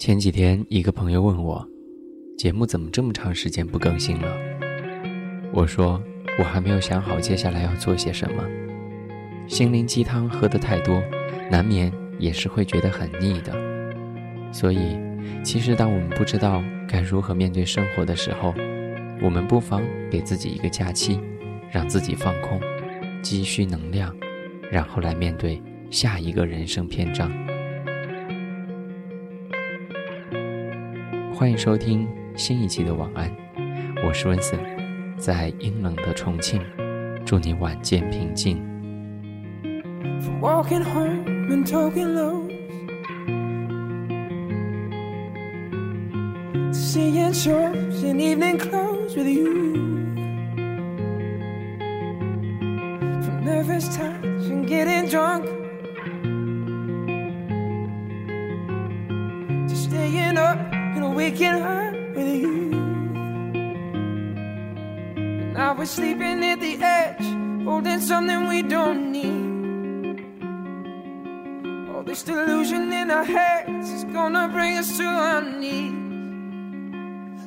前几天，一个朋友问我，节目怎么这么长时间不更新了？我说，我还没有想好接下来要做些什么。心灵鸡汤喝得太多，难免也是会觉得很腻的。所以，其实当我们不知道该如何面对生活的时候，我们不妨给自己一个假期，让自己放空，积蓄能量。然后来面对下一个人生篇章。欢迎收听新一期的晚安，我是温森，在阴冷的重庆，祝你晚间平静。Walking home and talking low. Seeing shows in evening clothes with you. From nervous touch and getting drunk. And waking up with you. Now we're sleeping at the edge, holding something we don't need. All this delusion in our heads is gonna bring us to our knees.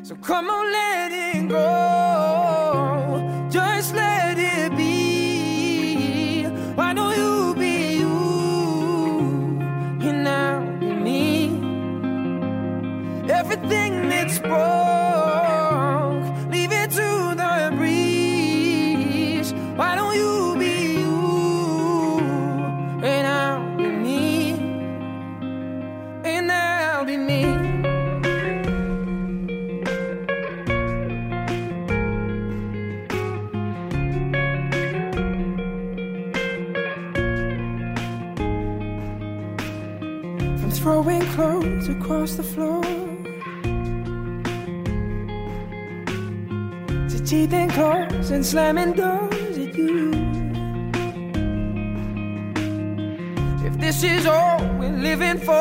So come on, let it go. Everything that's broke, leave it to the breeze. Why don't you be you? And I'll be me. And I'll be me. From throwing clothes across the floor to teething claws and slamming doors at you. If this is all we're living for,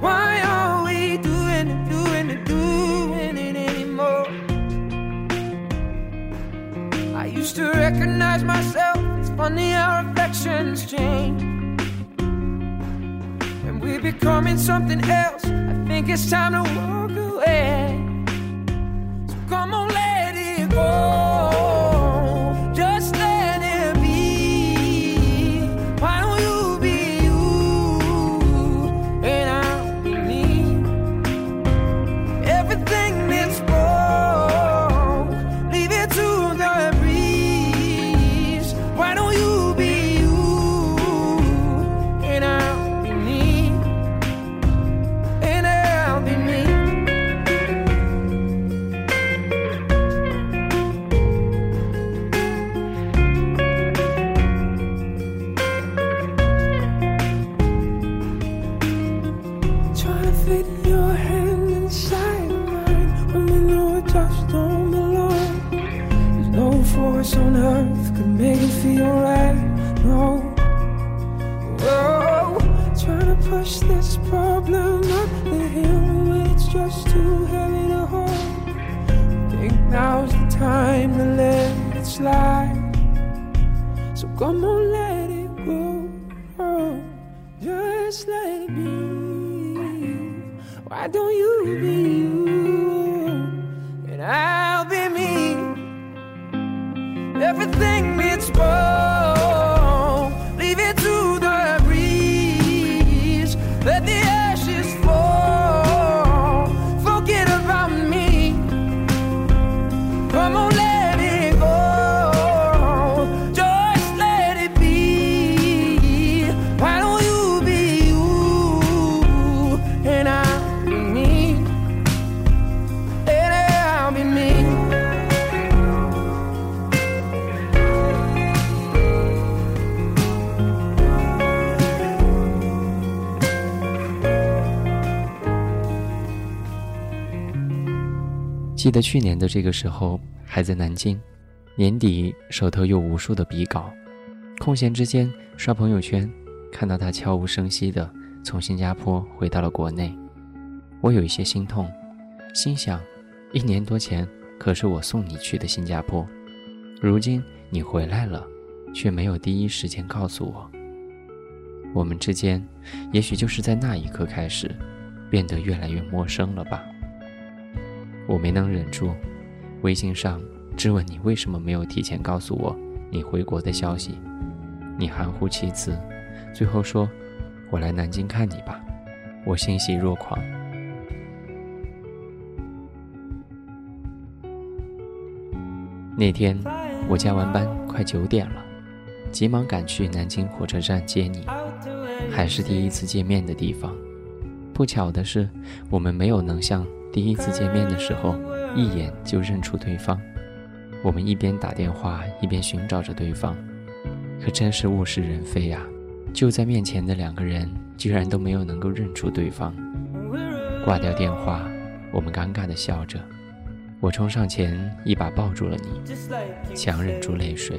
why are we doing it, doing it, doing it anymore? I used to recognize myself. It's funny how reflections change. When we're becoming something else, I think it's time to walk now's the time to let it slide. So come on, let it go. Oh, just let it be. Why don't you be you? And I'll be me. Everything that's broke, 记得去年的这个时候还在南京，年底手头有无数的笔稿，空闲之间刷朋友圈，看到他悄无声息的从新加坡回到了国内，我有一些心痛，心想，一年多前可是我送你去的新加坡，如今你回来了，却没有第一时间告诉我。我们之间，也许就是在那一刻开始，变得越来越陌生了吧。我没能忍住，微信上质问你为什么没有提前告诉我你回国的消息。你含糊其辞，最后说：“我来南京看你吧。”我欣喜若狂。那天我加完班，快九点了，急忙赶去南京火车站接你。还是第一次见面的地方。不巧的是，我们没有能像第一次见面的时候一眼就认出对方。我们一边打电话一边寻找着对方，可真是物是人非呀！就在面前的两个人居然都没有能够认出对方。挂掉电话，我们尴尬地笑着。我冲上前一把抱住了你，强忍住泪水。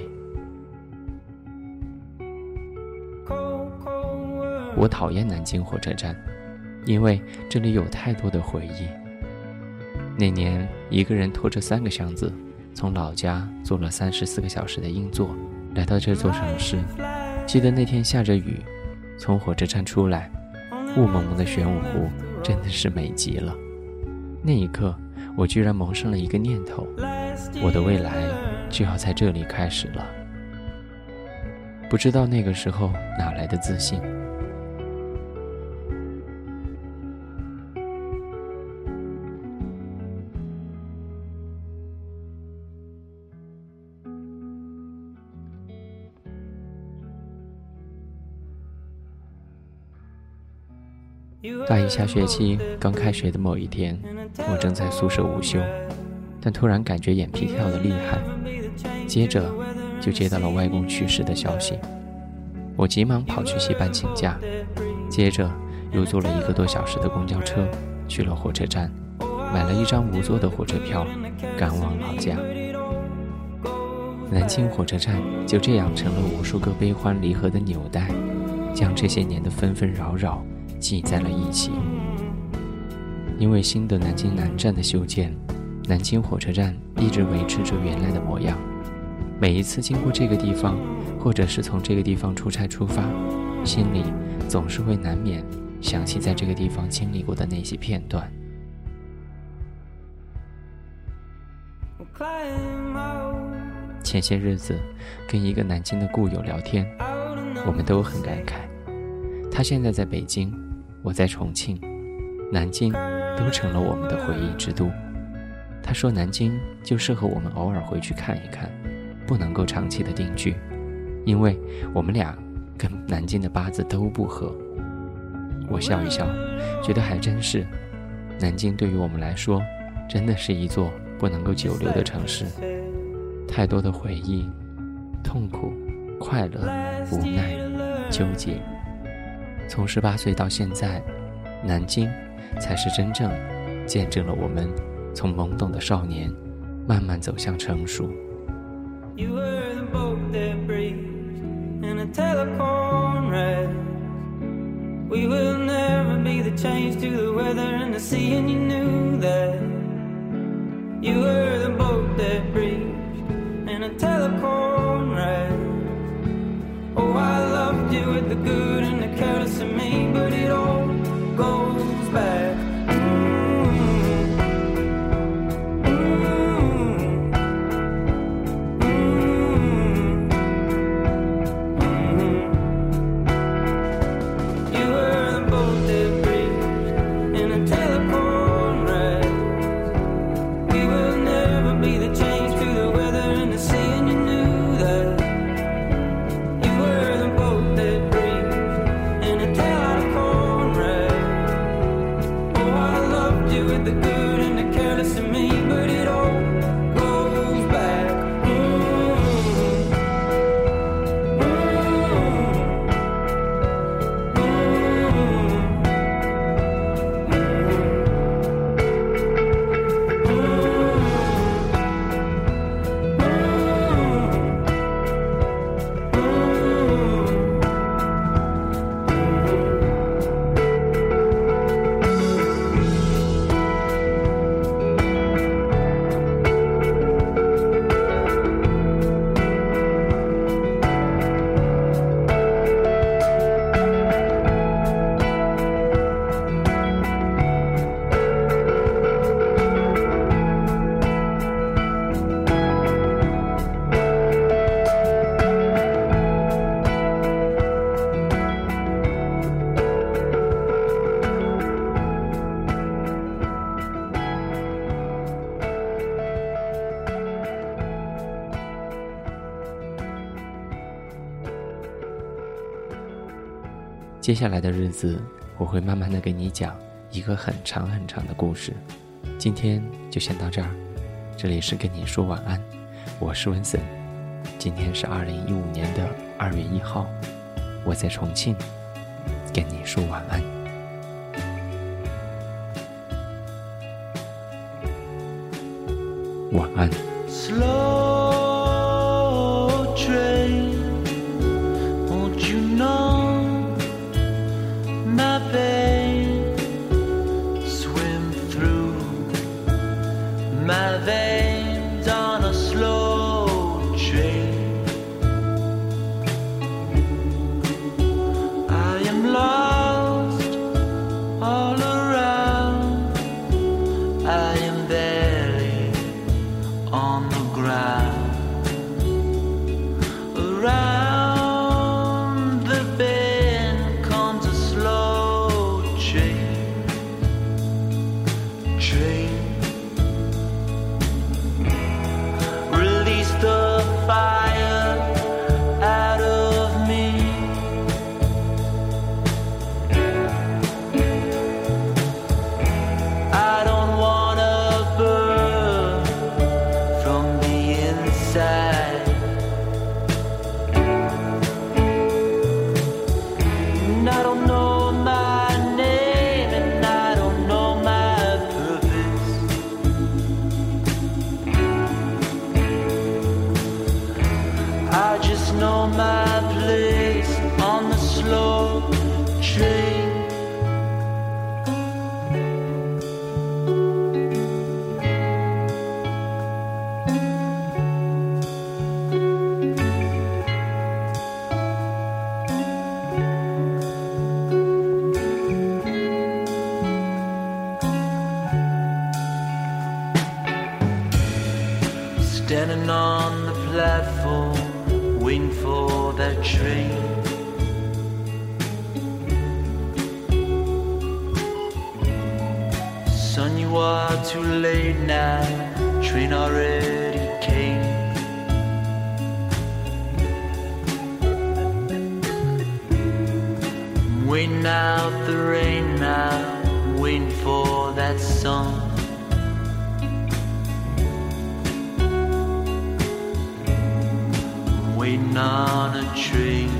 我讨厌南京火车站，因为这里有太多的回忆。那年，一个人拖着三个箱子，从老家坐了三十四个小时的硬座，来到这座城市。记得那天下着雨，从火车站出来，雾蒙蒙的玄武湖真的是美极了。那一刻，我居然萌生了一个念头：我的未来就要在这里开始了。不知道那个时候哪来的自信。大一下学期刚开学的某一天，我正在宿舍午休，但突然感觉眼皮跳得厉害，接着就接到了外公去世的消息。我急忙跑去戏班请假，接着又坐了一个多小时的公交车去了火车站，买了一张无座的火车票，赶往老家。南京火车站就这样成了无数个悲欢离合的纽带，将这些年的纷纷扰扰。系在了一起。因为新的南京南站的修建，南京火车站一直维持着原来的模样。每一次经过这个地方，或者是从这个地方出差出发，心里总是会难免想起在这个地方经历过的那些片段。前些日子跟一个南京的故友聊天，我们都很感慨，他现在在北京。我在重庆、南京都成了我们的回忆之都。他说南京就适合我们偶尔回去看一看，不能够长期的定居，因为我们俩跟南京的八字都不合。我笑一笑，觉得还真是。南京对于我们来说，真的是一座不能够久留的城市，太多的回忆、痛苦、快乐、无奈、纠结。从十八岁到现在，南京才是真正见证了我们从懵懂的少年慢慢走向成熟。In a telephone careless 接下来的日子，我会慢慢的给你讲一个很长很长的故事。今天就先到这儿，这里是跟你说晚安，我是文森。今天是二零一五年的二月一号，我在重庆跟你说晚安。晚安。呃 already came. I'm waiting out the rain now, waiting for that sun. waiting on a train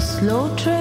slow train